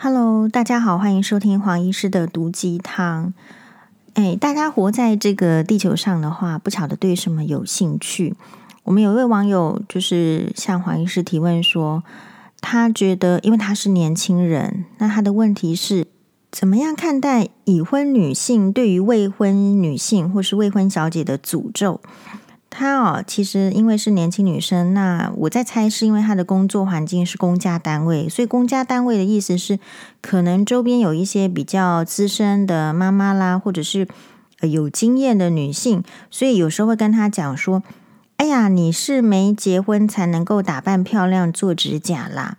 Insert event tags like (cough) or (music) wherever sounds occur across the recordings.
Hello，大家好，欢迎收听黄医师的毒鸡汤。哎，大家活在这个地球上的话，不晓得对什么有兴趣？我们有一位网友就是向黄医师提问说，他觉得因为他是年轻人，那他的问题是怎么样看待已婚女性对于未婚女性或是未婚小姐的诅咒？她哦，其实因为是年轻女生，那我在猜是因为她的工作环境是公家单位，所以公家单位的意思是，可能周边有一些比较资深的妈妈啦，或者是有经验的女性，所以有时候会跟她讲说：“哎呀，你是没结婚才能够打扮漂亮做指甲啦，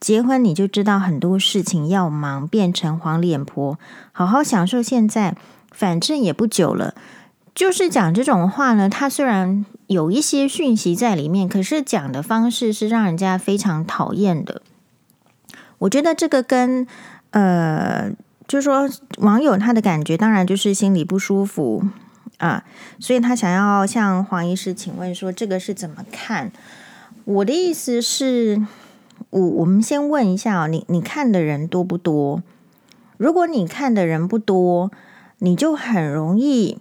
结婚你就知道很多事情要忙，变成黄脸婆，好好享受现在，反正也不久了。”就是讲这种话呢，他虽然有一些讯息在里面，可是讲的方式是让人家非常讨厌的。我觉得这个跟呃，就是说网友他的感觉，当然就是心里不舒服啊，所以他想要向黄医师请问说，这个是怎么看？我的意思是，我我们先问一下哦，你你看的人多不多？如果你看的人不多，你就很容易。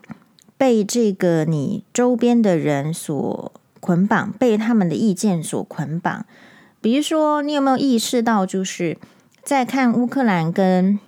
被这个你周边的人所捆绑，被他们的意见所捆绑。比如说，你有没有意识到，就是在看乌克兰跟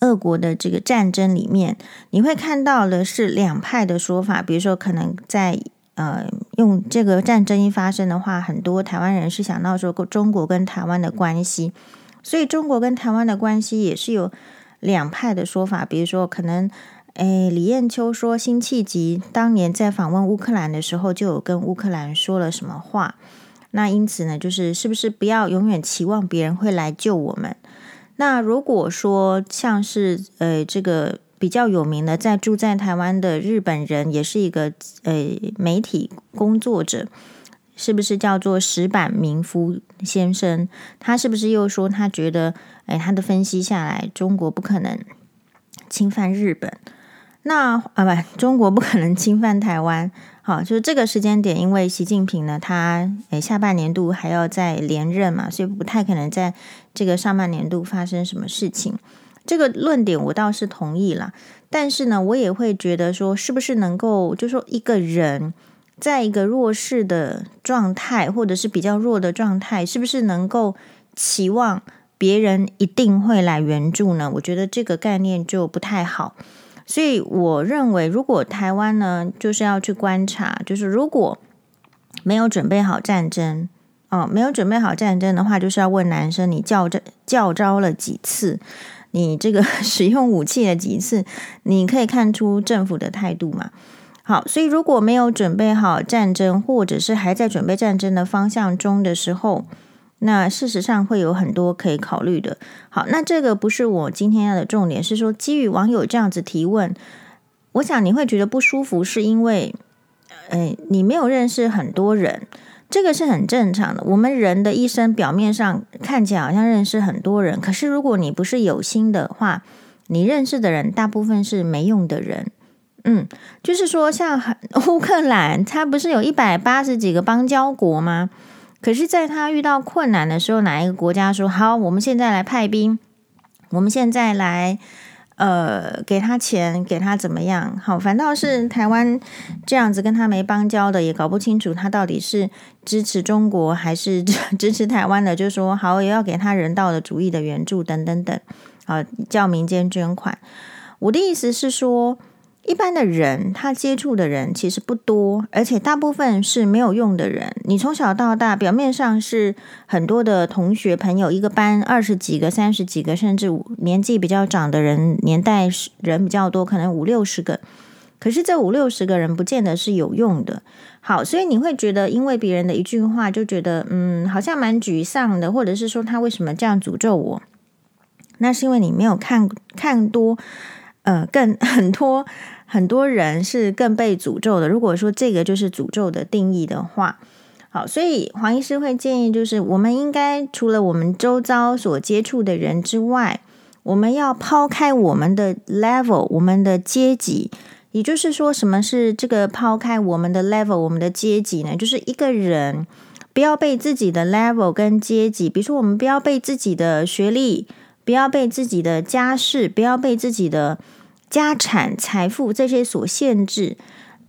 俄国的这个战争里面，你会看到的是两派的说法。比如说，可能在呃用这个战争一发生的话，很多台湾人是想到说中国跟台湾的关系，所以中国跟台湾的关系也是有两派的说法。比如说，可能。诶，李艳秋说，辛弃疾当年在访问乌克兰的时候，就有跟乌克兰说了什么话。那因此呢，就是是不是不要永远期望别人会来救我们？那如果说像是呃这个比较有名的，在住在台湾的日本人，也是一个呃媒体工作者，是不是叫做石坂明夫先生？他是不是又说他觉得，诶，他的分析下来，中国不可能侵犯日本？那啊不，中国不可能侵犯台湾。好，就是这个时间点，因为习近平呢，他诶下半年度还要再连任嘛，所以不太可能在这个上半年度发生什么事情。这个论点我倒是同意了，但是呢，我也会觉得说，是不是能够，就说一个人在一个弱势的状态，或者是比较弱的状态，是不是能够期望别人一定会来援助呢？我觉得这个概念就不太好。所以我认为，如果台湾呢，就是要去观察，就是如果没有准备好战争，哦，没有准备好战争的话，就是要问男生，你叫这叫招了几次？你这个 (laughs) 使用武器了几次？你可以看出政府的态度嘛？好，所以如果没有准备好战争，或者是还在准备战争的方向中的时候，那事实上会有很多可以考虑的。好，那这个不是我今天要的重点，是说基于网友这样子提问，我想你会觉得不舒服，是因为，诶，你没有认识很多人，这个是很正常的。我们人的一生表面上看起来好像认识很多人，可是如果你不是有心的话，你认识的人大部分是没用的人。嗯，就是说像 (laughs) 乌克兰，它不是有一百八十几个邦交国吗？可是，在他遇到困难的时候，哪一个国家说好？我们现在来派兵，我们现在来，呃，给他钱，给他怎么样？好，反倒是台湾这样子跟他没邦交的，也搞不清楚他到底是支持中国还是 (laughs) 支持台湾的，就说好，也要给他人道的主义的援助等等等，啊，叫民间捐款。我的意思是说。一般的人，他接触的人其实不多，而且大部分是没有用的人。你从小到大，表面上是很多的同学朋友，一个班二十几个、三十几个，甚至年纪比较长的人，年代人比较多，可能五六十个。可是这五六十个人不见得是有用的。好，所以你会觉得，因为别人的一句话，就觉得嗯，好像蛮沮丧的，或者是说他为什么这样诅咒我？那是因为你没有看看多，呃，更 (laughs) 很多。很多人是更被诅咒的。如果说这个就是诅咒的定义的话，好，所以黄医师会建议，就是我们应该除了我们周遭所接触的人之外，我们要抛开我们的 level，我们的阶级。也就是说，什么是这个抛开我们的 level，我们的阶级呢？就是一个人不要被自己的 level 跟阶级，比如说我们不要被自己的学历。不要被自己的家世，不要被自己的家产、财富这些所限制。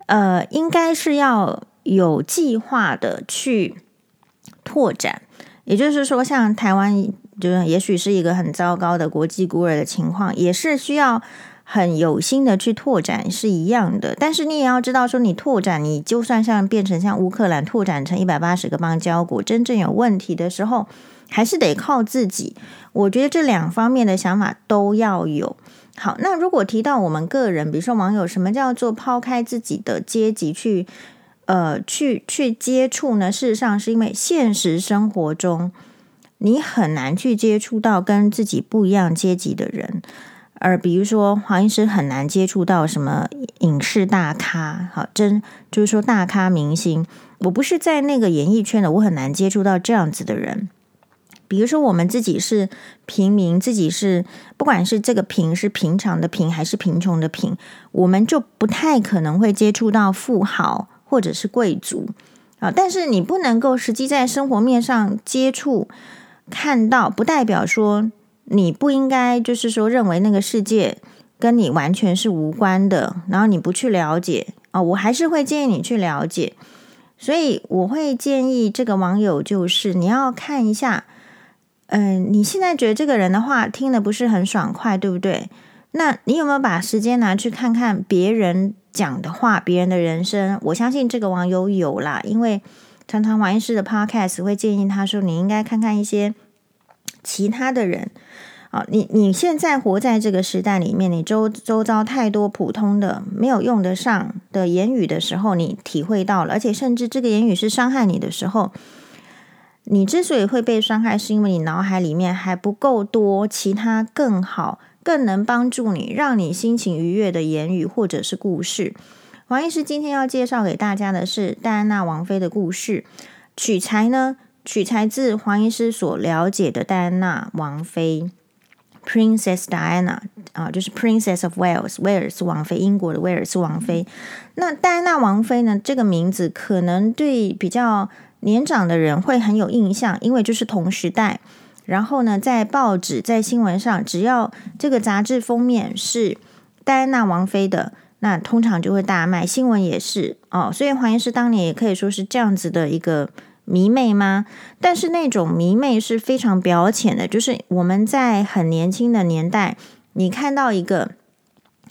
呃，应该是要有计划的去拓展。也就是说，像台湾，就是也许是一个很糟糕的国际孤儿的情况，也是需要。很有心的去拓展是一样的，但是你也要知道，说你拓展，你就算像变成像乌克兰拓展成一百八十个邦交国，真正有问题的时候，还是得靠自己。我觉得这两方面的想法都要有。好，那如果提到我们个人，比如说网友，什么叫做抛开自己的阶级去呃去去接触呢？事实上，是因为现实生活中你很难去接触到跟自己不一样阶级的人。而比如说，黄医师很难接触到什么影视大咖，好，真就是说大咖明星，我不是在那个演艺圈的，我很难接触到这样子的人。比如说，我们自己是平民，自己是不管是这个贫是平常的贫还是贫穷的贫，我们就不太可能会接触到富豪或者是贵族啊。但是你不能够实际在生活面上接触看到，不代表说。你不应该就是说认为那个世界跟你完全是无关的，然后你不去了解啊、我还是会建议你去了解。所以我会建议这个网友就是你要看一下，嗯、你现在觉得这个人的话听得不是很爽快，对不对？那你有没有把时间拿去看看别人讲的话，别人的人生？我相信这个网友有啦，因为常常黄医师的 podcast 会建议他说，你应该看看一些。其他的人，啊，你你现在活在这个时代里面，你周周遭太多普通的没有用得上的言语的时候，你体会到了，而且甚至这个言语是伤害你的时候，你之所以会被伤害，是因为你脑海里面还不够多其他更好、更能帮助你、让你心情愉悦的言语或者是故事。黄医师今天要介绍给大家的是戴安娜王妃的故事，取材呢，取材自黄医师所了解的戴安娜王妃，Princess Diana 啊，就是 Princess of Wales，威尔斯王妃，英国的威尔斯王妃。那戴安娜王妃呢，这个名字可能对比较年长的人会很有印象，因为就是同时代。然后呢，在报纸、在新闻上，只要这个杂志封面是戴安娜王妃的，那通常就会大卖。新闻也是哦，所以黄医师当年也可以说是这样子的一个。迷妹吗？但是那种迷妹是非常表浅的，就是我们在很年轻的年代，你看到一个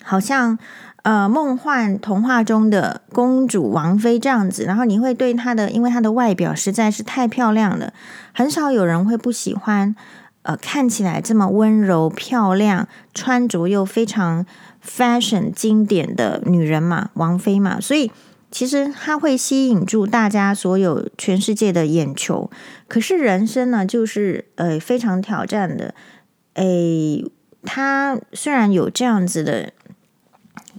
好像呃梦幻童话中的公主王妃这样子，然后你会对她的，因为她的外表实在是太漂亮了，很少有人会不喜欢。呃，看起来这么温柔漂亮，穿着又非常 fashion 经典的女人嘛，王妃嘛，所以。其实她会吸引住大家所有全世界的眼球，可是人生呢，就是呃非常挑战的。诶，她虽然有这样子的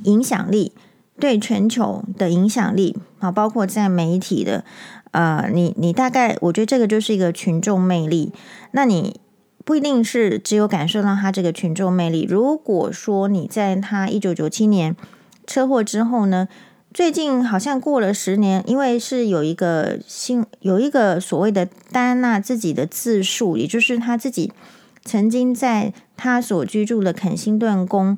影响力，对全球的影响力啊，包括在媒体的，呃，你你大概我觉得这个就是一个群众魅力。那你不一定是只有感受到他这个群众魅力。如果说你在他一九九七年车祸之后呢，最近好像过了十年，因为是有一个新有一个所谓的戴安娜自己的自述，也就是他自己曾经在他所居住的肯辛顿宫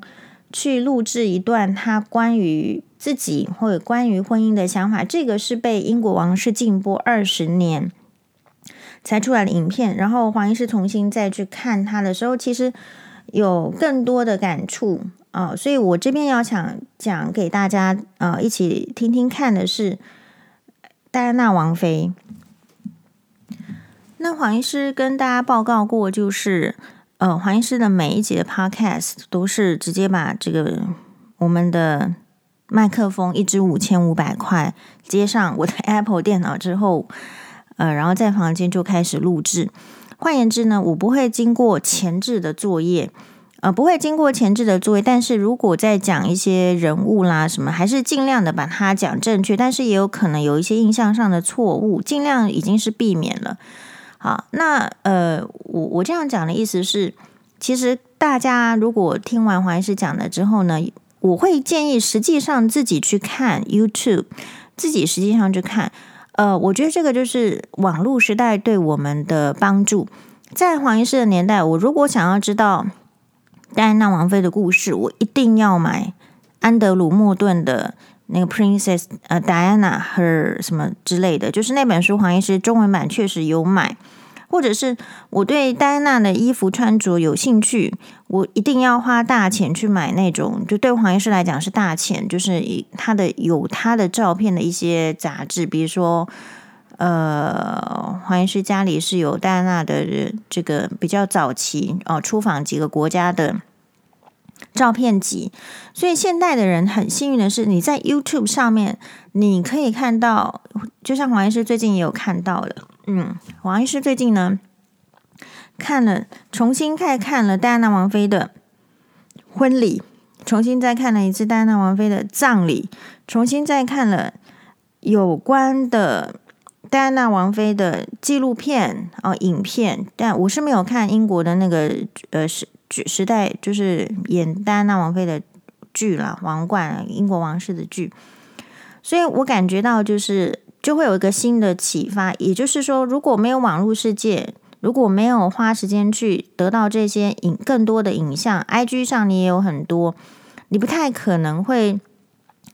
去录制一段他关于自己或者关于婚姻的想法。这个是被英国王室禁播二十年才出来的影片。然后黄医师重新再去看他的时候，其实有更多的感触。啊、哦，所以我这边要想讲给大家，呃，一起听听看的是戴安娜王妃。那黄医师跟大家报告过，就是呃，黄医师的每一集的 Podcast 都是直接把这个我们的麦克风一支五千五百块接上我的 (laughs) Apple 电脑之后，呃，然后在房间就开始录制。换言之呢，我不会经过前置的作业。呃，不会经过前置的作业，但是如果在讲一些人物啦什么，还是尽量的把它讲正确，但是也有可能有一些印象上的错误，尽量已经是避免了。好，那呃，我我这样讲的意思是，其实大家如果听完黄医师讲了之后呢，我会建议实际上自己去看 YouTube，自己实际上去看。呃，我觉得这个就是网络时代对我们的帮助。在黄医师的年代，我如果想要知道戴安娜王妃的故事，我一定要买安德鲁莫顿的那个 Princess 呃 Diana Her 什么之类的，就是那本书，黄医师中文版确实有买。或者是我对戴安娜的衣服穿着有兴趣，我一定要花大钱去买那种，就对黄医师来讲是大钱，就是以他的有他的照片的一些杂志，比如说，呃，黄医师家里是有戴安娜的这个比较早期哦，出访几个国家的照片集，所以现代的人很幸运的是，你在 YouTube 上面你可以看到，就像黄医师最近也有看到了。嗯，王医师最近呢看了，重新再看了戴安娜王妃的婚礼，重新再看了一次戴安娜王妃的葬礼，重新再看了有关的戴安娜王妃的纪录片哦，影片。但我是没有看英国的那个呃时时代，就是演戴安娜王妃的剧啦，王冠英国王室的剧，所以我感觉到就是。就会有一个新的启发，也就是说，如果没有网络世界，如果没有花时间去得到这些影更多的影像，IG 上你也有很多，你不太可能会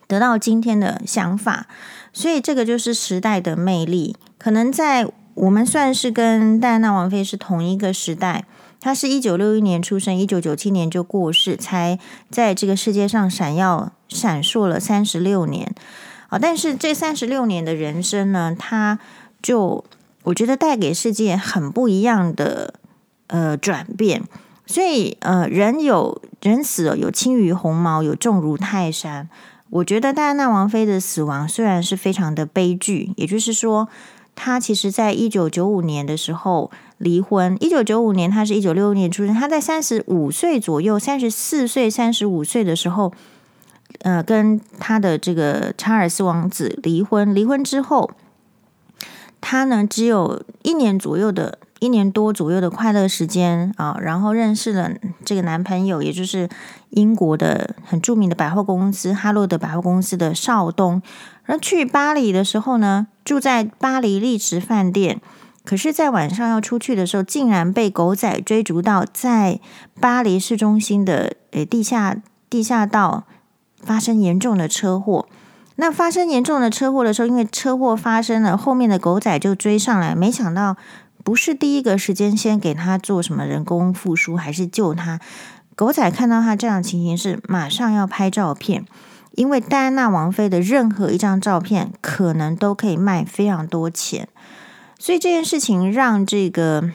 得到今天的想法。所以这个就是时代的魅力。可能在我们算是跟戴安娜王妃是同一个时代，她是一九六一年出生，一九九七年就过世，才在这个世界上闪耀闪烁了三十六年。啊！但是这三十六年的人生呢，他就我觉得带给世界很不一样的呃转变。所以呃，人有人死了，有轻于鸿毛，有重如泰山。我觉得戴安娜王妃的死亡虽然是非常的悲剧，也就是说，她其实在一九九五年的时候离婚。一九九五年，她是一九六六年出生，她在三十五岁左右，三十四岁、三十五岁的时候。呃，跟他的这个查尔斯王子离婚，离婚之后，他呢只有一年左右的一年多左右的快乐时间啊，然后认识了这个男朋友，也就是英国的很著名的百货公司哈洛德百货公司的少东。然后去巴黎的时候呢，住在巴黎丽池饭店，可是，在晚上要出去的时候，竟然被狗仔追逐到在巴黎市中心的诶地下地下道。发生严重的车祸，那发生严重的车祸的时候，因为车祸发生了，后面的狗仔就追上来，没想到不是第一个时间先给他做什么人工复苏，还是救他。狗仔看到他这样的情形，是马上要拍照片，因为戴安娜王妃的任何一张照片可能都可以卖非常多钱，所以这件事情让这个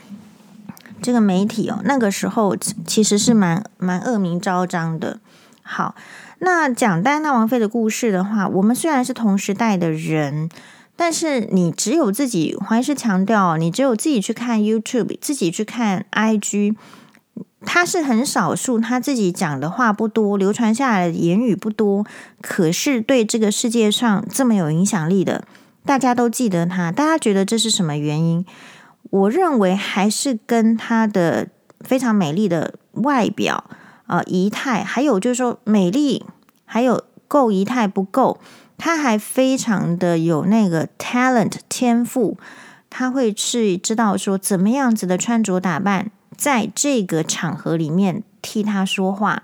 这个媒体哦，那个时候其实是蛮蛮恶名昭彰的。好。那讲戴安娜王妃的故事的话，我们虽然是同时代的人，但是你只有自己，还是强调你只有自己去看 YouTube，自己去看 IG，他是很少数，他自己讲的话不多，流传下来的言语不多，可是对这个世界上这么有影响力的，大家都记得他，大家觉得这是什么原因？我认为还是跟他的非常美丽的外表。呃，仪态，还有就是说美丽，还有够仪态不够，他还非常的有那个 talent 天赋，他会去知道说怎么样子的穿着打扮，在这个场合里面替他说话。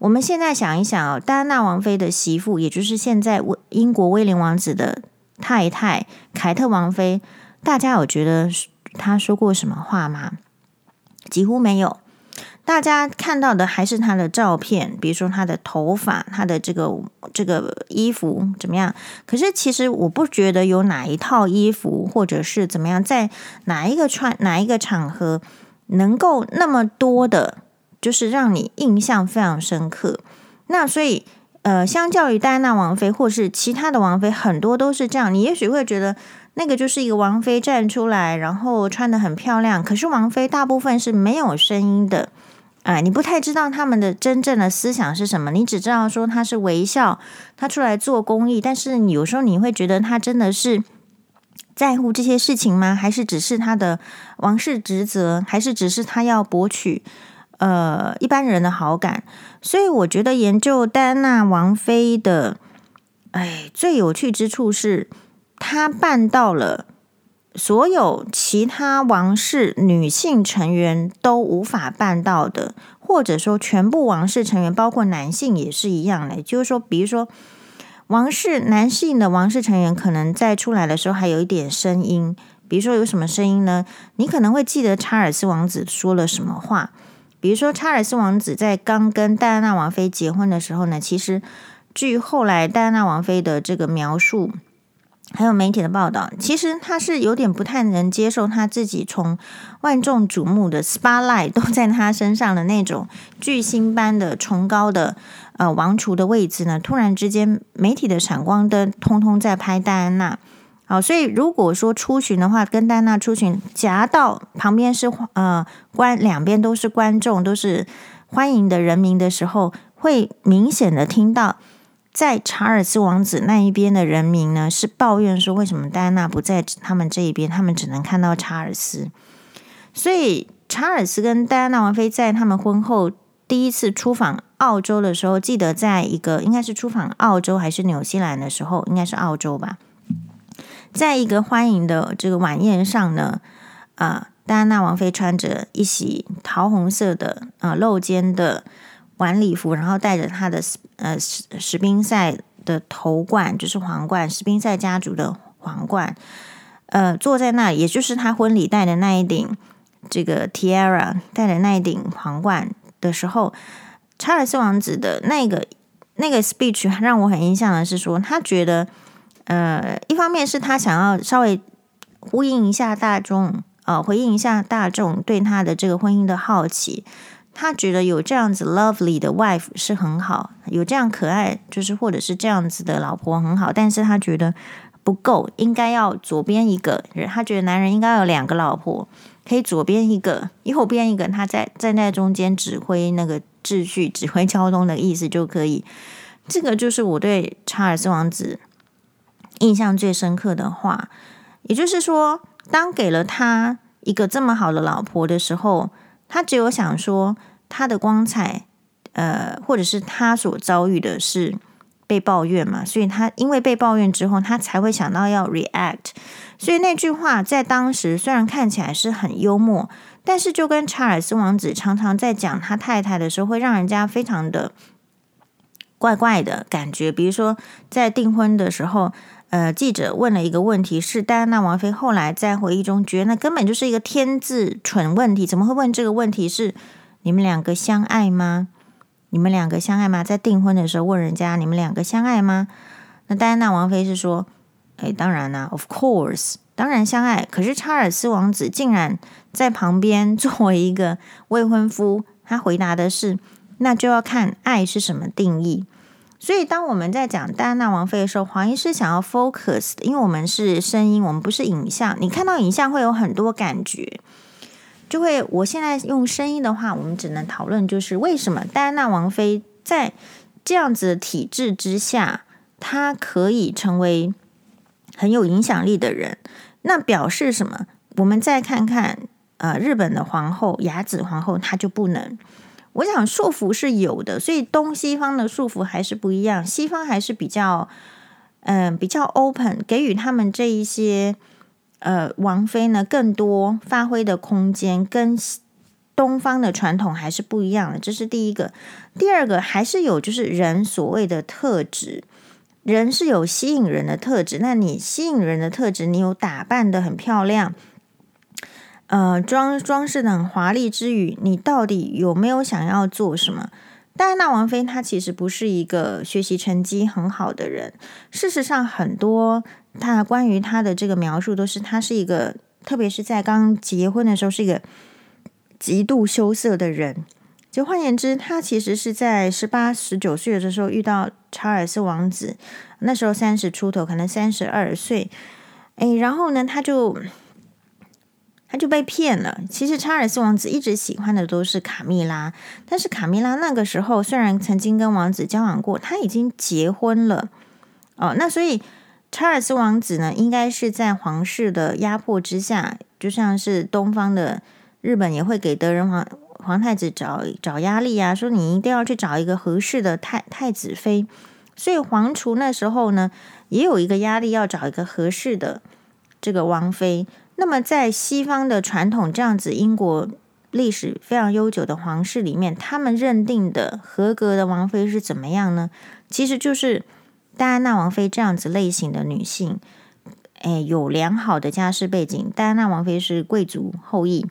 我们现在想一想哦，戴安娜王妃的媳妇，也就是现在英国威廉王子的太太凯特王妃，大家有觉得她说过什么话吗？几乎没有。大家看到的还是他的照片，比如说他的头发、他的这个这个衣服怎么样？可是其实我不觉得有哪一套衣服或者是怎么样，在哪一个穿哪一个场合能够那么多的，就是让你印象非常深刻。那所以呃，相较于戴安娜王妃或是其他的王妃，很多都是这样。你也许会觉得那个就是一个王妃站出来，然后穿得很漂亮。可是王妃大部分是没有声音的。哎，你不太知道他们的真正的思想是什么，你只知道说他是微笑，他出来做公益，但是你有时候你会觉得他真的是在乎这些事情吗？还是只是他的王室职责？还是只是他要博取呃一般人的好感？所以我觉得研究戴安娜王妃的，哎，最有趣之处是她办到了所有其他王室女性成员都无法办到的，或者说全部王室成员，包括男性也是一样的。就是说，比如说，王室男性的王室成员可能在出来的时候还有一点声音，比如说有什么声音呢？你可能会记得查尔斯王子说了什么话。比如说，查尔斯王子在刚跟戴安娜王妃结婚的时候呢，其实据后来戴安娜王妃的这个描述。还有媒体的报道，其实他是有点不太能接受他自己从万众瞩目的 spotlight 都在他身上的那种巨星般的崇高的呃王储的位置呢，突然之间媒体的闪光灯通通在拍戴安娜。好，所以如果说出巡的话，跟戴安娜出巡夹到旁边是呃观两边都是观众，都是欢迎的人民的时候，会明显的听到。在查尔斯王子那一边的人民呢，是抱怨说，为什么戴安娜不在他们这一边？他们只能看到查尔斯。所以，查尔斯跟戴安娜王妃在他们婚后第一次出访澳洲的时候，记得在一个应该是出访澳洲还是纽西兰的时候，应该是澳洲吧，在一个欢迎的这个晚宴上呢，啊，戴安娜王妃穿着一袭桃红色的啊露肩的。晚礼服，然后带着他的呃史史宾赛的头冠，就是皇冠，史宾赛家族的皇冠，呃，坐在那里，也就是他婚礼戴的那一顶这个 tiara，戴的那一顶皇冠的时候，查尔斯王子的那个那个 speech 让我很印象的是说，他觉得呃，一方面是他想要稍微呼应一下大众，呃，回应一下大众对他的这个婚姻的好奇。他觉得有这样子 lovely 的 wife 是很好，有这样可爱，就是或者是这样子的老婆很好，但是他觉得不够，应该要左边一个。他觉得男人应该有两个老婆，可以左边一个，右边一个，他在站在中间指挥那个秩序、指挥交通的意思就可以。这个就是我对查尔斯王子印象最深刻的话。也就是说，当给了他一个这么好的老婆的时候。他只有想说他的光彩，呃，或者是他所遭遇的是被抱怨嘛，所以他因为被抱怨之后，他才会想到要 react。所以那句话在当时虽然看起来是很幽默，但是就跟查尔斯王子常常在讲他太太的时候，会让人家非常的怪怪的感觉。比如说在订婚的时候。呃，记者问了一个问题，是戴安娜王妃后来在回忆中觉得那根本就是一个天字蠢问题，怎么会问这个问题？是你们两个相爱吗？你们两个相爱吗？在订婚的时候问人家你们两个相爱吗？那戴安娜王妃是说，哎，当然啦，of course，当然相爱。可是查尔斯王子竟然在旁边作为一个未婚夫，他回答的是，那就要看爱是什么定义。所以，当我们在讲戴安娜王妃的时候，黄医师想要 focus，因为我们是声音，我们不是影像。你看到影像会有很多感觉，就会。我现在用声音的话，我们只能讨论，就是为什么戴安娜王妃在这样子的体制之下，她可以成为很有影响力的人。那表示什么？我们再看看，呃，日本的皇后雅子皇后，她就不能。我想束缚是有的，所以东西方的束缚还是不一样。西方还是比较，嗯、比较 open，给予他们这一些呃王妃呢更多发挥的空间，跟东方的传统还是不一样的。这是第一个。第二个还是有就是人所谓的特质，人是有吸引人的特质。那你吸引人的特质，你有打扮的很漂亮。呃，装装饰的很华丽之余，你到底有没有想要做什么？戴安娜王妃她其实不是一个学习成绩很好的人。事实上，很多她关于她的这个描述都是她是一个，特别是在刚结婚的时候是一个极度羞涩的人。就换言之，她其实是在十八、十九岁的时候遇到查尔斯王子，那时候三十出头，可能三十二岁。哎，然后呢，他就。他就被骗了。其实查尔斯王子一直喜欢的都是卡蜜拉，但是卡蜜拉那个时候虽然曾经跟王子交往过，他已经结婚了。哦，那所以查尔斯王子呢，应该是在皇室的压迫之下，就像是东方的日本也会给德仁皇皇太子找找压力啊，说你一定要去找一个合适的太太子妃。所以皇储那时候呢，也有一个压力，要找一个合适的这个王妃。那么在西方的传统这样子，英国历史非常悠久的皇室里面，他们认定的合格的王妃是怎么样呢？其实就是戴安娜王妃这样子类型的女性，诶，有良好的家世背景。戴安娜王妃是贵族后裔，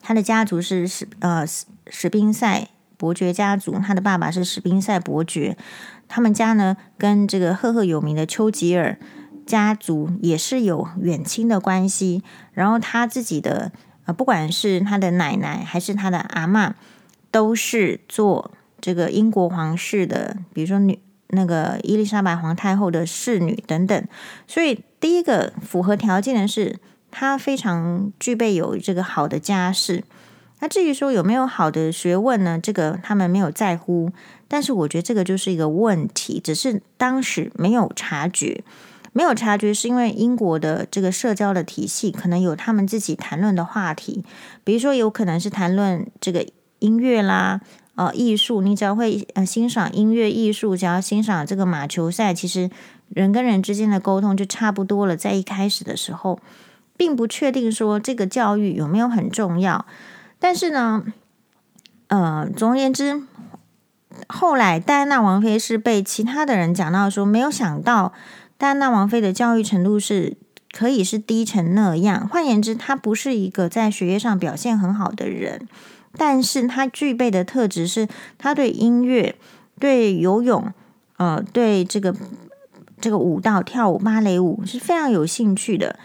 她的家族是史呃史宾塞伯爵家族，她的爸爸是史宾塞伯爵。他们家呢，跟这个赫赫有名的丘吉尔家族也是有远亲的关系。然后他自己的呃，不管是他的奶奶还是他的阿嬷，都是做这个英国皇室的，比如说女那个伊丽莎白皇太后的侍女等等。所以第一个符合条件的是，他非常具备有这个好的家世。那至于说有没有好的学问呢？这个他们没有在乎。但是我觉得这个就是一个问题，只是当时没有察觉，没有察觉是因为英国的这个社交的体系可能有他们自己谈论的话题，比如说有可能是谈论这个音乐啦，呃，艺术，你只要会呃欣赏音乐艺术，只要欣赏这个马球赛，其实人跟人之间的沟通就差不多了。在一开始的时候，并不确定说这个教育有没有很重要，但是呢，呃，总而言之。后来，戴安娜王妃是被其他的人讲到说，没有想到但那王妃的教育程度是可以是低成那样。换言之，她不是一个在学业上表现很好的人，但是她具备的特质是，她对音乐、对游泳、呃，对这个这个舞蹈、跳舞、芭蕾舞是非常有兴趣的。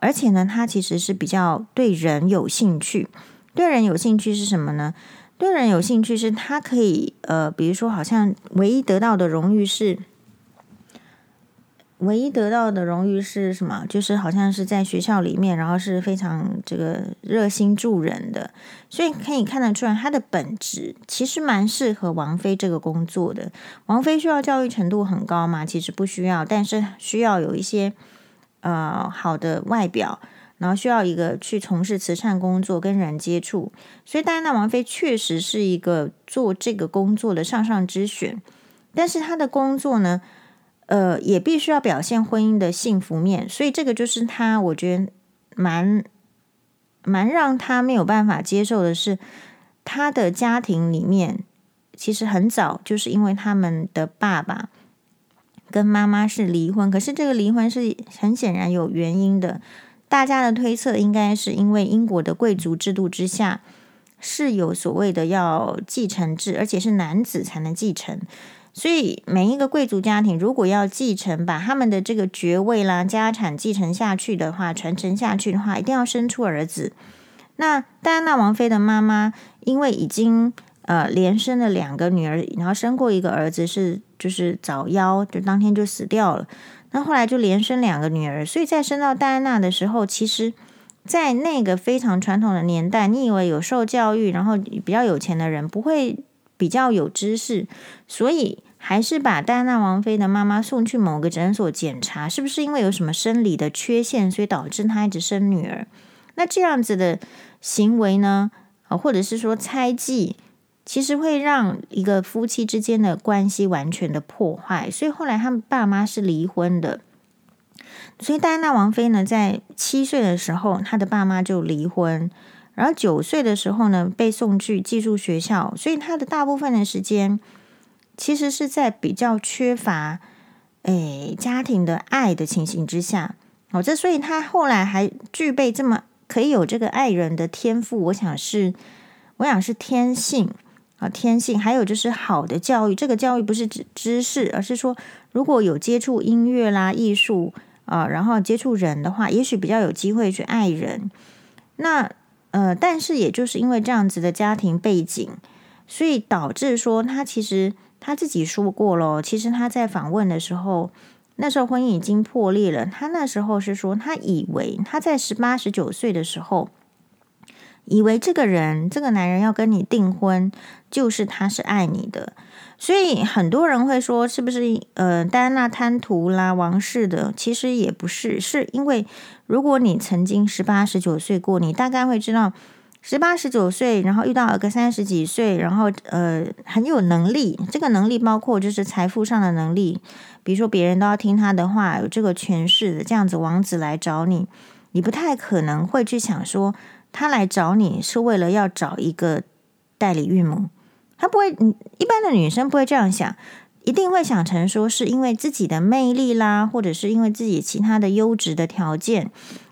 而且呢，她其实是比较对人有兴趣。对人有兴趣是什么呢？对人有兴趣是他可以呃，比如说，好像唯一得到的荣誉是，唯一得到的荣誉是什么？就是好像是在学校里面，然后是非常这个热心助人的，所以可以看得出来，他的本质其实蛮适合王菲这个工作的。王菲需要教育程度很高吗？其实不需要，但是需要有一些呃好的外表。然后需要一个去从事慈善工作、跟人接触，所以戴安娜王妃确实是一个做这个工作的上上之选。但是她的工作呢，呃，也必须要表现婚姻的幸福面，所以这个就是他，我觉得蛮蛮让他没有办法接受的是，他的家庭里面其实很早就是因为他们的爸爸跟妈妈是离婚，可是这个离婚是很显然有原因的。大家的推测应该是因为英国的贵族制度之下是有所谓的要继承制，而且是男子才能继承，所以每一个贵族家庭如果要继承，把他们的这个爵位啦、家产继承下去的话，传承下去的话，一定要生出儿子。那戴安娜王妃的妈妈因为已经呃连生了两个女儿，然后生过一个儿子是就是早夭，就当天就死掉了。那后来就连生两个女儿，所以在生到戴安娜的时候，其实，在那个非常传统的年代，你以为有受教育，然后比较有钱的人不会比较有知识，所以还是把戴安娜王妃的妈妈送去某个诊所检查，是不是因为有什么生理的缺陷，所以导致她一直生女儿？那这样子的行为呢，或者是说猜忌。其实会让一个夫妻之间的关系完全的破坏，所以后来他们爸妈是离婚的。所以戴安娜王妃呢，在七岁的时候，她的爸妈就离婚，然后九岁的时候呢，被送去寄宿学校，所以他的大部分的时间其实是在比较缺乏诶家庭的爱的情形之下。哦，这所以他后来还具备这么可以有这个爱人的天赋，我想是，我想是天性啊。天性，还有就是好的教育。这个教育不是指知识，而是说，如果有接触音乐啦、艺术啊、然后接触人的话，也许比较有机会去爱人。那呃，但是也就是因为这样子的家庭背景，所以导致说他其实他自己说过咯，其实他在访问的时候，那时候婚姻已经破裂了。他那时候是说，他以为他在十八、十九岁的时候。以为这个人，这个男人要跟你订婚，就是他是爱你的，所以很多人会说，是不是呃，戴安娜贪图啦，王室的？其实也不是，是因为如果你曾经十八、十九岁过，你大概会知道，十八、十九岁，然后遇到了个三十几岁，然后呃很有能力，这个能力包括就是财富上的能力，比如说别人都要听他的话，有这个权势的这样子王子来找你。你不太可能会去想说，他来找你是为了要找一个代理孕母，他不会，一般的女生不会这样想，一定会想成说是因为自己的魅力啦，或者是因为自己其他的优质的条件，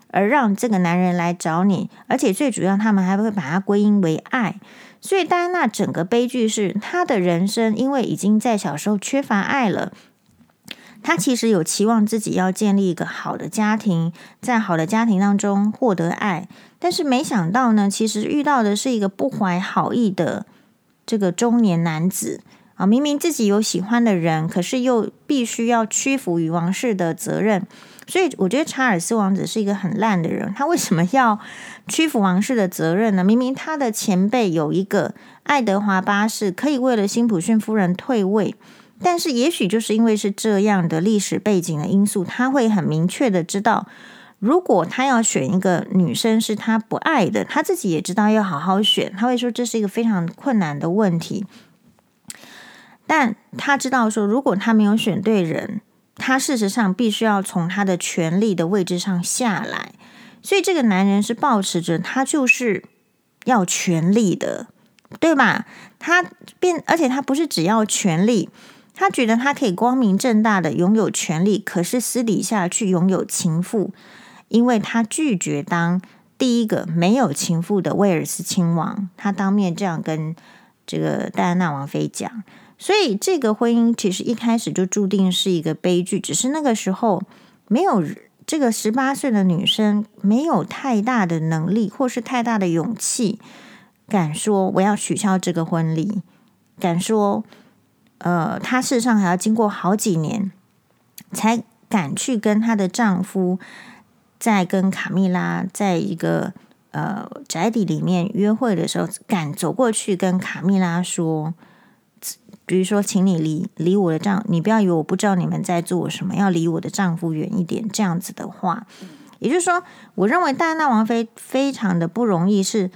而让这个男人来找你，而且最主要，他们还会把它归因为爱。所以戴安娜整个悲剧是她的人生，因为已经在小时候缺乏爱了。她其实有期望自己要建立一个好的家庭，在好的家庭当中获得爱，但是没想到呢，其实遇到的是一个不怀好意的这个中年男子明明自己有喜欢的人，可是又必须要屈服于王室的责任。所以我觉得查尔斯王子是一个很烂的人。他为什么要屈服王室的责任呢？明明他的前辈有一个爱德华八世可以为了辛普逊夫人退位，但是也许就是因为是这样的历史背景的因素，他会很明确的知道，如果他要选一个女生是他不爱的，他自己也知道要好好选。他会说这是一个非常困难的问题，但他知道说，如果他没有选对人。他事实上必须要从他的权力的位置上下来，所以这个男人是抱持着他就是要权力的，对吧？他变，而且他不是只要权力，他觉得他可以光明正大的拥有权力，可是私底下去拥有情妇，因为他拒绝当第一个没有情妇的威尔斯亲王，他当面这样跟这个戴安娜王妃讲。所以这个婚姻其实一开始就注定是一个悲剧，只是那个时候没有这个十八岁的女生没有太大的能力，或是太大的勇气，敢说我要取消这个婚礼，敢说，呃，她事实上还要经过好几年才敢去跟她的丈夫，在跟卡蜜拉在一个呃宅邸里面约会的时候，敢走过去跟卡蜜拉说。比如说，请你离离我的丈，你不要以为我不知道你们在做什么，要离我的丈夫远一点。这样子的话，也就是说，我认为戴安娜王妃非常的不容易。是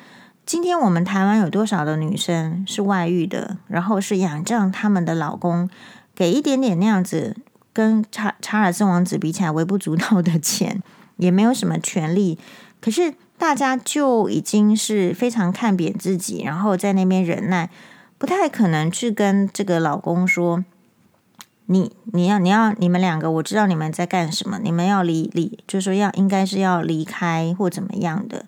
今天我们台湾有多少的女生是外遇的，然后是仰仗他们的老公给一点点那样子，跟查查尔斯王子比起来微不足道的钱，也没有什么权利，可是大家就已经是非常看扁自己，然后在那边忍耐。不太可能去跟这个老公说，你你要你要你们两个，我知道你们在干什么，你们要离离，就是说要应该是要离开或怎么样的。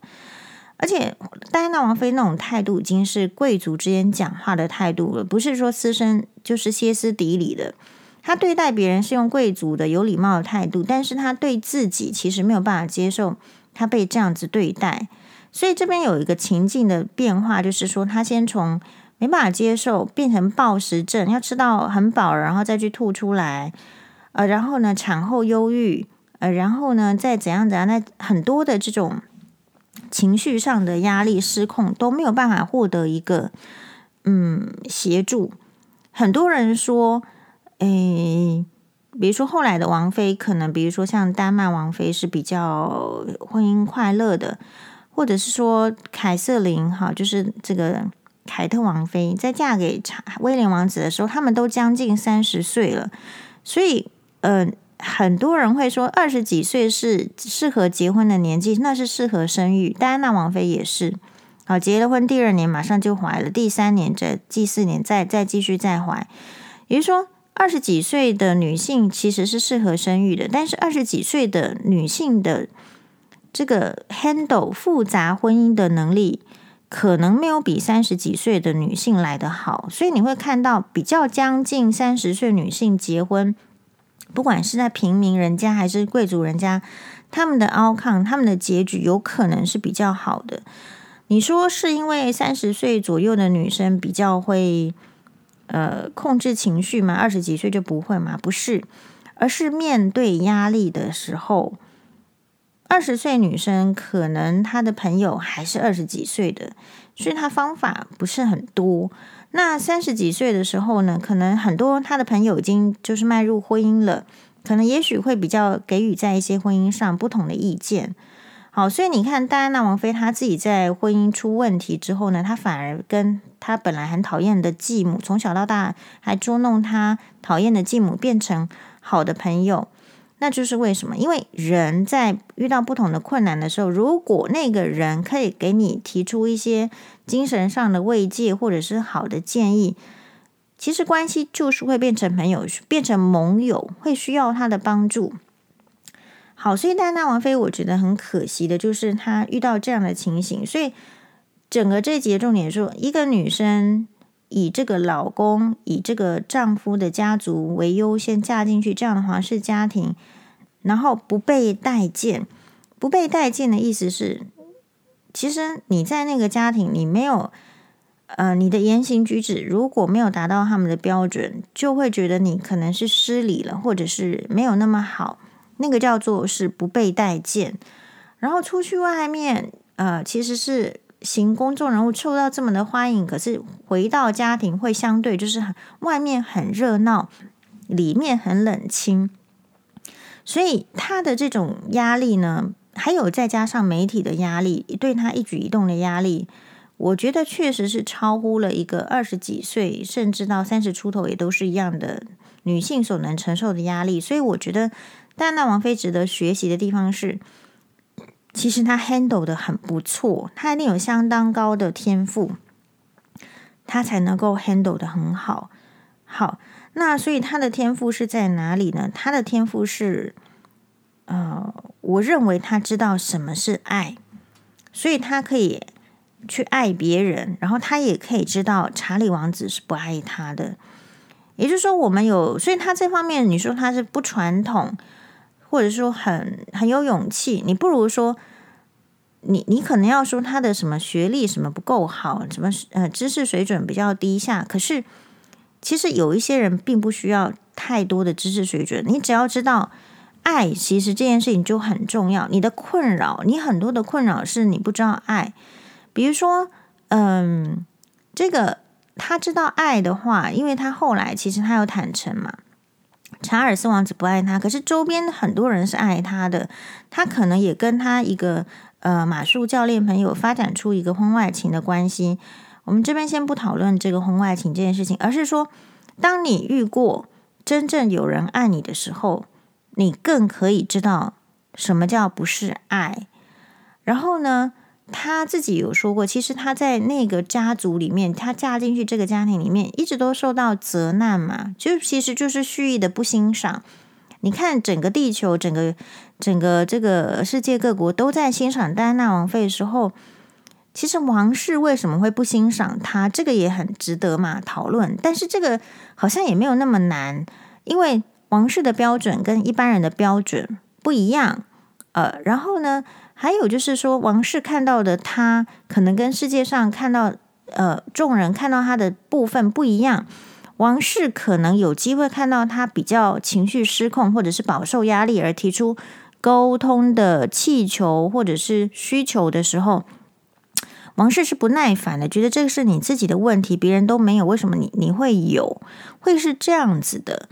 而且戴安娜王妃那种态度已经是贵族之间讲话的态度了，不是说私生就是歇斯底里的。他对待别人是用贵族的有礼貌的态度，但是他对自己其实没有办法接受他被这样子对待。所以这边有一个情境的变化，就是说他先从。没办法接受，变成暴食症，要吃到很饱，然后再去吐出来，呃，然后呢，产后忧郁，呃，然后呢，再怎样怎样，那很多的这种情绪上的压力失控都没有办法获得一个嗯协助。很多人说，诶，比如说后来的王妃，可能比如说像丹麦王妃是比较婚姻快乐的，或者是说凯瑟琳哈，就是这个。凯特王妃在嫁给查威廉王子的时候，他们都将近三十岁了，所以，呃，很多人会说二十几岁是适合结婚的年纪，那是适合生育。戴安娜王妃也是，好，结了婚第二年马上就怀了，第三年这第四年再再继续再怀，也就是说，二十几岁的女性其实是适合生育的，但是二十几岁的女性的这个 handle 复杂婚姻的能力。可能没有比三十几岁的女性来得好，所以你会看到比较将近三十岁女性结婚，不管是在平民人家还是贵族人家，他们的 outcome，他们的结局有可能是比较好的。你说是因为三十岁左右的女生比较会呃控制情绪吗？二十几岁就不会吗？不是，而是面对压力的时候。二十岁女生可能她的朋友还是二十几岁的，所以她方法不是很多。那三十几岁的时候呢，可能很多她的朋友已经就是迈入婚姻了，可能也许会比较给予在一些婚姻上不同的意见。好，所以你看戴安娜王妃她自己在婚姻出问题之后呢，她反而跟她本来很讨厌的继母，从小到大还捉弄她讨厌的继母，变成好的朋友。那就是为什么？因为人在遇到不同的困难的时候，如果那个人可以给你提出一些精神上的慰藉，或者是好的建议，其实关系就是会变成朋友，变成盟友，会需要他的帮助。好，所以戴安娜王妃，我觉得很可惜的就是她遇到这样的情形。所以整个这节重点说，一个女生以这个老公、以这个丈夫的家族为优先嫁进去这样的皇室家庭，然后不被待见。不被待见的意思是，其实你在那个家庭，你没有呃，你的言行举止如果没有达到他们的标准，就会觉得你可能是失礼了，或者是没有那么好。那个叫做是不被待见，然后出去外面，呃，其实是行公众人物受到这么的欢迎，可是回到家庭会相对就是很外面很热闹，里面很冷清，所以他的这种压力呢，还有再加上媒体的压力，对他一举一动的压力，我觉得确实是超乎了一个二十几岁，甚至到三十出头也都是一样的女性所能承受的压力，所以我觉得。但那王妃值得学习的地方是，其实她 handle 的很不错，她一定有相当高的天赋，她才能够 handle 的很好。好，那所以他的天赋是在哪里呢？他的天赋是，呃，我认为他知道什么是爱，所以他可以去爱别人，然后他也可以知道查理王子是不爱他的。也就是说，我们有，所以他这方面，你说他是不传统。或者说很很有勇气，你不如说你你可能要说他的什么学历什么不够好，什么呃知识水准比较低下。可是其实有一些人并不需要太多的知识水准，你只要知道爱，其实这件事情就很重要。你的困扰，你很多的困扰是你不知道爱。比如说，嗯，这个他知道爱的话，因为他后来其实他有坦诚嘛。查尔斯王子不爱他，可是周边很多人是爱他的。他可能也跟他一个呃马术教练朋友发展出一个婚外情的关系。我们这边先不讨论这个婚外情这件事情，而是说，当你遇过真正有人爱你的时候，你更可以知道什么叫不是爱。然后呢，他自己有说过，其实他在那个家族里面，他嫁进去这个家庭里面，一直都受到责难嘛，就其实就是蓄意的不欣赏。你看，整个地球，整个整个这个世界各国都在欣赏戴安娜王妃的时候，其实王室为什么会不欣赏他？这个也很值得嘛讨论。但是这个好像也没有那么难，因为王室的标准跟一般人的标准不一样。呃，然后呢？还有就是说，王室看到的他，可能跟世界上看到呃众人看到他的部分不一样。王室可能有机会看到他比较情绪失控，或者是饱受压力而提出沟通的气球或者是需求的时候，王室是不耐烦的，觉得这个是你自己的问题，别人都没有，为什么你你会有？会是这样子的？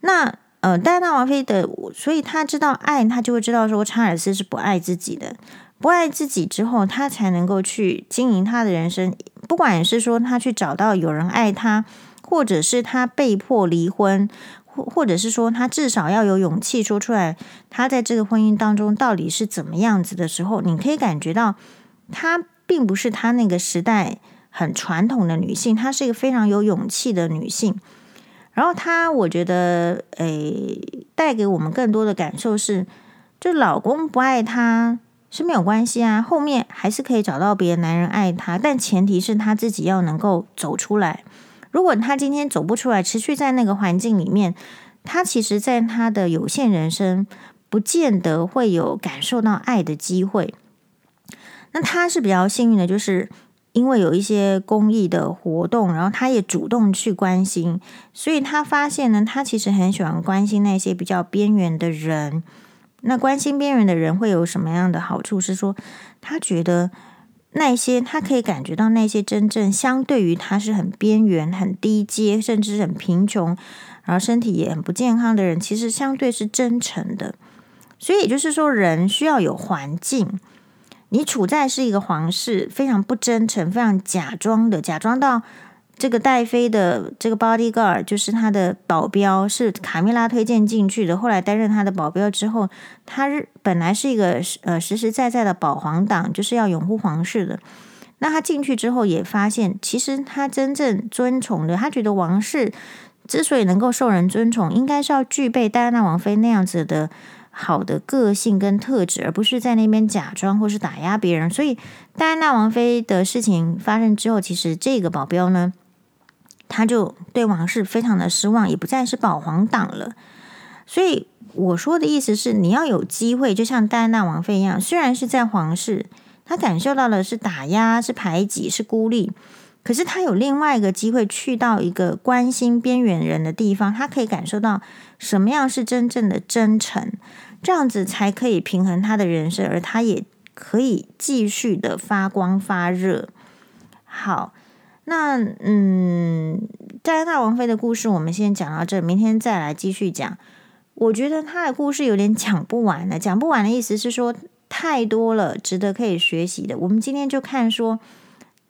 那。呃，戴安娜王妃的，所以他知道爱，他就会知道说查尔斯是不爱自己的，不爱自己之后，他才能够去经营他的人生。不管是说他去找到有人爱他，或者是他被迫离婚，或或者是说他至少要有勇气说出来，他在这个婚姻当中到底是怎么样子的时候，你可以感觉到他并不是她那个时代很传统的女性，她是一个非常有勇气的女性。然后她，我觉得，诶，带给我们更多的感受是，就老公不爱她是没有关系啊，后面还是可以找到别的男人爱她，但前提是他自己要能够走出来。如果他今天走不出来，持续在那个环境里面，他其实，在他的有限人生，不见得会有感受到爱的机会。那他是比较幸运的，就是。因为有一些公益的活动，然后他也主动去关心，所以他发现呢，他其实很喜欢关心那些比较边缘的人。那关心边缘的人会有什么样的好处？是说他觉得那些他可以感觉到那些真正相对于他是很边缘、很低阶，甚至很贫穷，然后身体也很不健康的人，其实相对是真诚的。所以也就是说，人需要有环境。你处在是一个皇室，非常不真诚、非常假装的，假装到这个戴妃的这个 bodyguard 就是他的保镖，是卡蜜拉推荐进去的。后来担任他的保镖之后，他本来是一个呃实实在在的保皇党，就是要拥护皇室的。那他进去之后也发现，其实他真正尊崇的，他觉得王室之所以能够受人尊崇，应该是要具备戴安娜王妃那样子的好的个性跟特质，而不是在那边假装或是打压别人。所以戴安娜王妃的事情发生之后，其实这个保镖呢。他就对王室非常的失望，也不再是保皇党了。所以我说的意思是，你要有机会，就像戴安娜王妃一样，虽然是在皇室，他感受到的是打压、是排挤、是孤立，可是他有另外一个机会，去到一个关心边缘人的地方，他可以感受到什么样是真正的真诚，这样子才可以平衡他的人生，而他也可以继续的发光发热。好。那嗯，戴安娜王妃的故事我们先讲到这，明天再来继续讲。我觉得她的故事有点讲不完了，讲不完的意思是说太多了，值得可以学习的。我们今天就看说，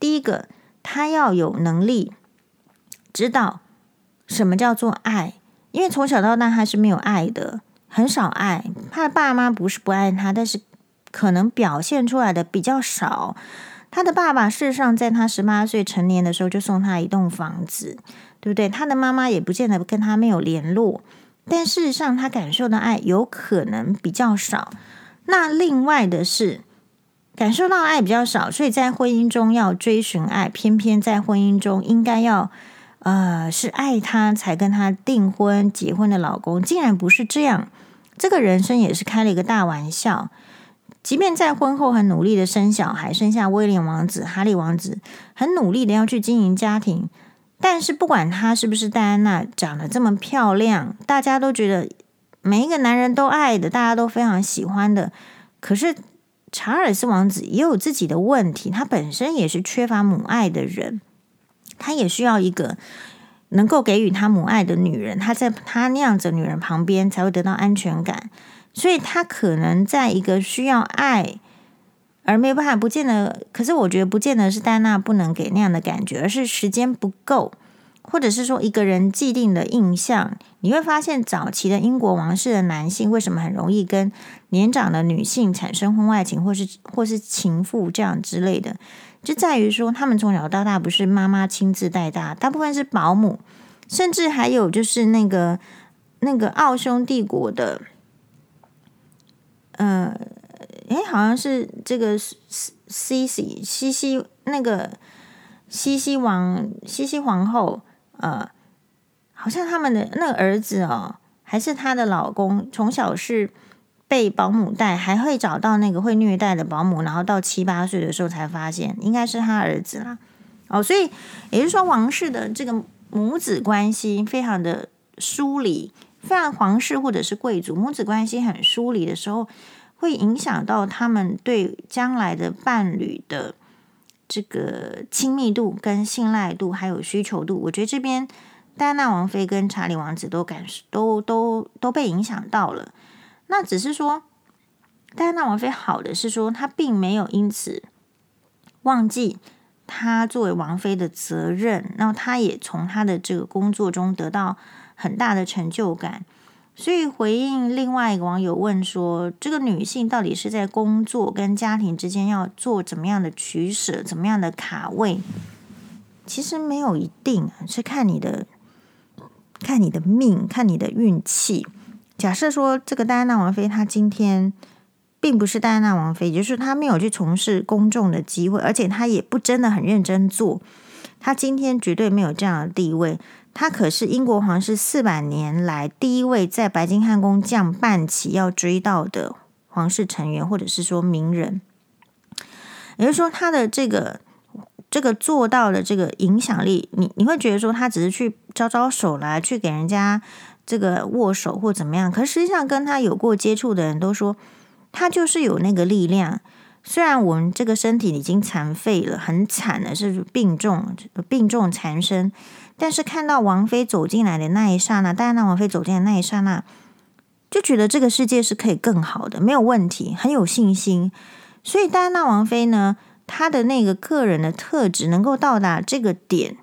第一个，她要有能力知道什么叫做爱，因为从小到大她是没有爱的，很少爱。他的爸妈不是不爱他，但是可能表现出来的比较少。他的爸爸事实上，在他十八岁成年的时候就送他一栋房子，对不对？他的妈妈也不见得跟他没有联络，但事实上他感受的爱有可能比较少。那另外的是，感受到爱比较少，所以在婚姻中要追寻爱，偏偏在婚姻中应该要呃是爱他才跟他订婚结婚的老公，竟然不是这样，这个人生也是开了一个大玩笑。即便在婚后很努力的生小孩，生下威廉王子、哈利王子，很努力的要去经营家庭，但是不管他是不是戴安娜长得这么漂亮，大家都觉得每一个男人都爱的，大家都非常喜欢的。可是查尔斯王子也有自己的问题，他本身也是缺乏母爱的人，他也需要一个能够给予他母爱的女人，他在他那样子的女人旁边才会得到安全感。所以他可能在一个需要爱而没办法，不见得。可是我觉得不见得是戴娜不能给那样的感觉，而是时间不够，或者是说一个人既定的印象。你会发现，早期的英国王室的男性为什么很容易跟年长的女性产生婚外情，或是或是情妇这样之类的，就在于说他们从小到大不是妈妈亲自带大，大部分是保姆，甚至还有就是那个那个奥匈帝国的。呃，诶，好像是这个西西西西那个西西王西西皇后，呃，好像他们的那个儿子哦，还是她的老公，从小是被保姆带，还会找到那个会虐待的保姆，然后到七八岁的时候才发现应该是他儿子啦。哦，所以也就是说，王室的这个母子关系非常的疏离。非常皇室或者是贵族母子关系很疏离的时候，会影响到他们对将来的伴侣的这个亲密度、跟信赖度，还有需求度。我觉得这边戴安娜王妃跟查理王子都感都都都被影响到了。那只是说，戴安娜王妃好的是说，她并没有因此忘记她作为王妃的责任，那她也从她的这个工作中得到。很大的成就感，所以回应另外一个网友问说：“这个女性到底是在工作跟家庭之间要做怎么样的取舍，怎么样的卡位？其实没有一定，是看你的，看你的命，看你的运气。假设说这个戴安娜王妃她今天并不是戴安娜王妃，也就是她没有去从事公众的机会，而且她也不真的很认真做，她今天绝对没有这样的地位。”她可是英国皇室四百年来第一位在白金汉宫降半旗要追悼的皇室成员，或者是说名人。也就是说，他的这个这个做到的这个影响力，你你会觉得说他只是去招招手来，去给人家这个握手或怎么样？可实际上跟他有过接触的人都说，他就是有那个力量。虽然我们这个身体已经残废了，很惨了，是病重，病重缠身。但是看到王菲走进来的那一刹那，戴安娜王妃走进来的那一刹那，就觉得这个世界是可以更好的，没有问题，很有信心。所以戴安娜王妃呢，她的那个个人的特质能够到达这个点，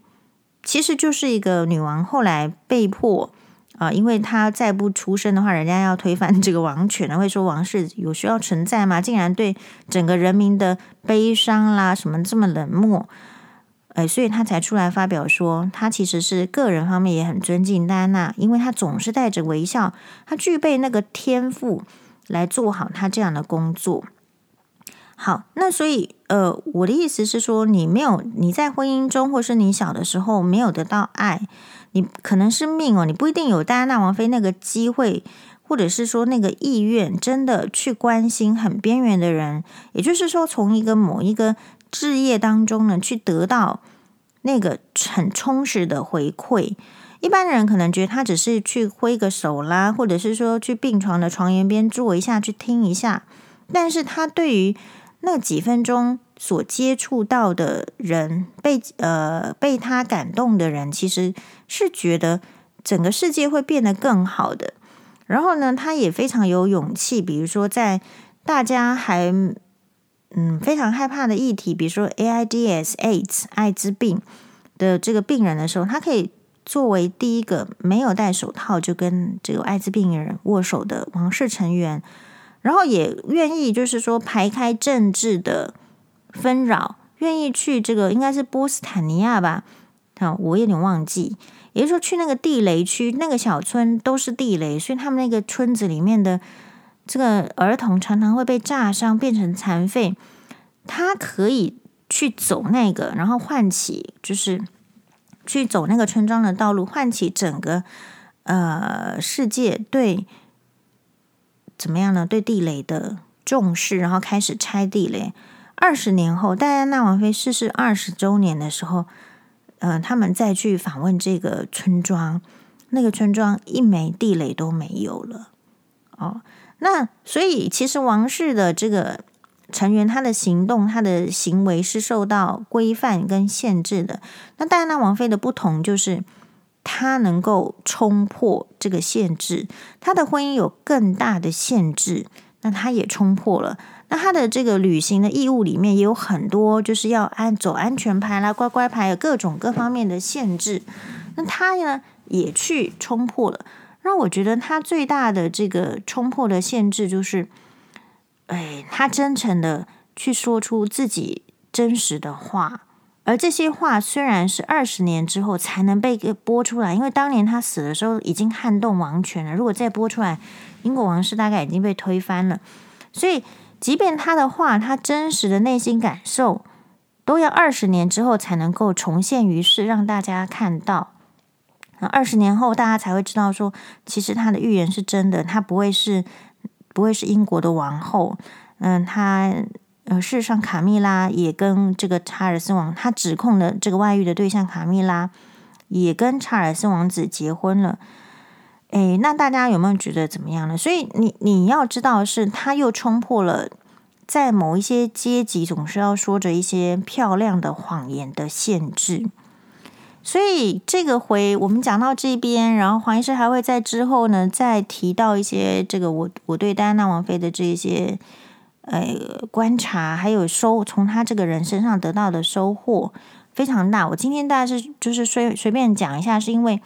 其实就是一个女王后来被迫啊、因为他再不出声的话，人家要推翻这个王权了，会说王室有需要存在吗？竟然对整个人民的悲伤啦什么这么冷漠，哎，所以他才出来发表说，他其实是个人方面也很尊敬戴安娜，因为他总是带着微笑，他具备那个天赋来做好他这样的工作。好，那所以，呃，我的意思是说，你没有你在婚姻中，或是你小的时候没有得到爱，你可能是命哦，你不一定有戴安娜王妃那个机会，或者是说那个意愿，真的去关心很边缘的人，也就是说，从一个某一个置业当中呢，去得到那个很充实的回馈。一般人可能觉得他只是去挥个手啦，或者是说去病床的床沿边坐一下，去听一下，但是他对于那几分钟所接触到的人，被呃被他感动的人，其实是觉得整个世界会变得更好的。然后呢，他也非常有勇气，比如说在大家还嗯非常害怕的议题，比如说 AIDS AIDS 艾滋病的这个病人的时候，他可以作为第一个没有戴手套就跟这个艾滋病人握手的王室成员。然后也愿意，就是说排开政治的纷扰，愿意去这个应该是波斯坦尼亚吧？啊，我有点忘记。也就是说，去那个地雷区，那个小村都是地雷，所以他们那个村子里面的这个儿童常常会被炸伤，变成残废。他可以去走那个，然后唤起，就是去走那个村庄的道路，唤起整个呃世界对。怎么样呢？对地雷的重视，然后开始拆地雷。二十年后，戴安娜王妃逝世二十周年的时候，呃，他们再去访问这个村庄，那个村庄一枚地雷都没有了。哦，那所以其实王室的这个成员，他的行动、他的行为是受到规范跟限制的。那戴安娜王妃的不同就是。她能够冲破这个限制，她的婚姻有更大的限制，那她也冲破了。那他的这个旅行的义务里面也有很多，就是要按走安全牌啦、乖乖牌，有各种各方面的限制。那他呢也去冲破了。让我觉得他最大的这个冲破的限制就是，哎，他真诚的去说出自己真实的话。而这些话虽然是二十年之后才能被播出来，因为当年他死的时候已经撼动王权了。如果再播出来，英国王室大概已经被推翻了。所以，即便他的话，他真实的内心感受，都要二十年之后才能够重现于世，让大家看到。那二十年后，大家才会知道说，其实他的预言是真的，他不会是不会是英国的王后。嗯，他。呃，事实上，卡蜜拉也跟这个查尔斯王，他指控的这个外遇的对象卡蜜拉，也跟查尔斯王子结婚了。诶，那大家有没有觉得怎么样呢？所以你你要知道是，他又冲破了在某一些阶级总是要说着一些漂亮的谎言的限制。所以这个回我们讲到这边，然后黄医师还会在之后呢再提到一些这个我我对戴安娜王妃的这些。呃，观察还有收从他这个人身上得到的收获非常大。我今天大概是就是随随便讲一下，是因为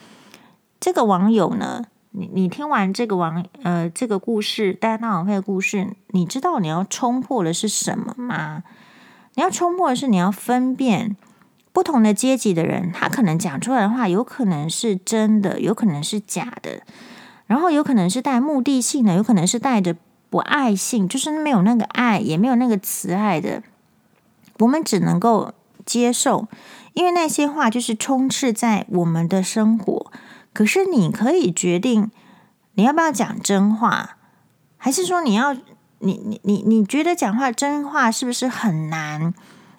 这个网友呢，你你听完这个网呃这个故事，戴安娜王妃的故事，你知道你要冲破的是什么吗？你要冲破的是你要分辨不同的阶级的人，他可能讲出来的话，有可能是真的，有可能是假的，然后有可能是带目的性的，有可能是带着。不爱性就是没有那个爱，也没有那个慈爱的，我们只能够接受，因为那些话就是充斥在我们的生活。可是你可以决定你要不要讲真话，还是说你要你你你你觉得讲话真话是不是很难？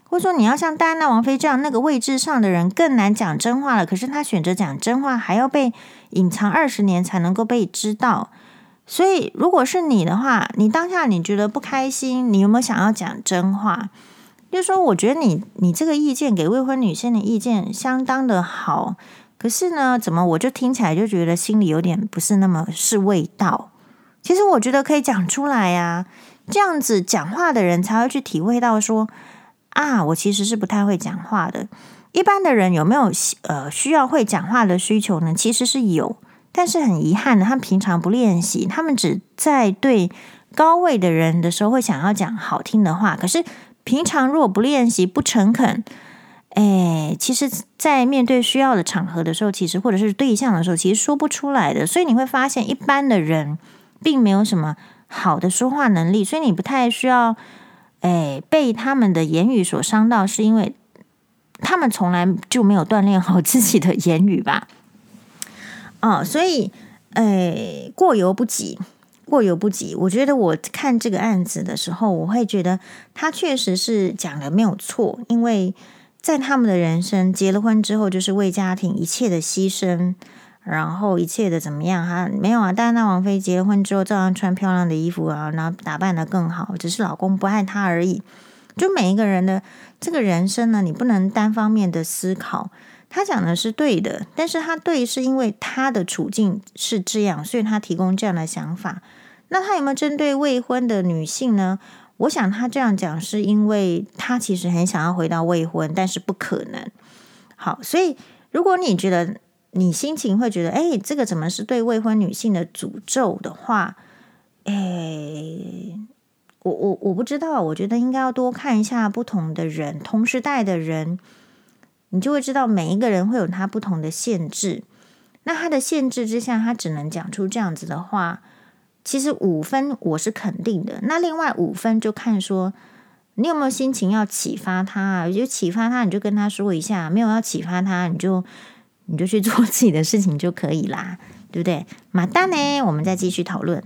或者说你要像戴安娜王妃这样那个位置上的人更难讲真话了？可是他选择讲真话，还要被隐藏二十年才能够被知道。所以，如果是你的话，你当下你觉得不开心，你有没有想要讲真话？就是说，我觉得你你这个意见给未婚女性的意见相当的好，可是呢，怎么我就听起来就觉得心里有点不是那么是味道？其实我觉得可以讲出来呀，这样子讲话的人才会去体会到说啊，我其实是不太会讲话的。一般的人有没有呃需要会讲话的需求呢？其实是有，但是很遗憾的，他们平常不练习，他们只在对高位的人的时候会想要讲好听的话。可是平常如果不练习、不诚恳，哎，其实，在面对需要的场合的时候，其实或者是对象的时候，其实说不出来的。所以你会发现，一般的人并没有什么好的说话能力，所以你不太需要哎被他们的言语所伤到，是因为。他们从来就没有锻炼好自己的言语吧？哦，所以，诶，过犹不及，过犹不及。我觉得我看这个案子的时候，我会觉得他确实是讲的没有错，因为在他们的人生结了婚之后，就是为家庭一切的牺牲，然后一切的怎么样？哈，没有啊，戴安娜王妃结了婚之后，照样穿漂亮的衣服啊，然后打扮得更好，只是老公不爱她而已。就每一个人的这个人生呢，你不能单方面的思考。他讲的是对的，但是他对是因为他的处境是这样，所以他提供这样的想法。那他有没有针对未婚的女性呢？我想他这样讲是因为他其实很想要回到未婚，但是不可能。好，所以如果你觉得你心情会觉得，哎，这个怎么是对未婚女性的诅咒的话，哎。我我我不知道，我觉得应该要多看一下不同的人，同时代的人，你就会知道每一个人会有他不同的限制。那他的限制之下，他只能讲出这样子的话。其实五分我是肯定的，那另外五分就看说你有没有心情要启发他啊，就启发他，你就跟他说一下；没有要启发他，你就你就去做 (laughs) 自己的事情就可以啦，对不对？马丹呢，我们再继续讨论。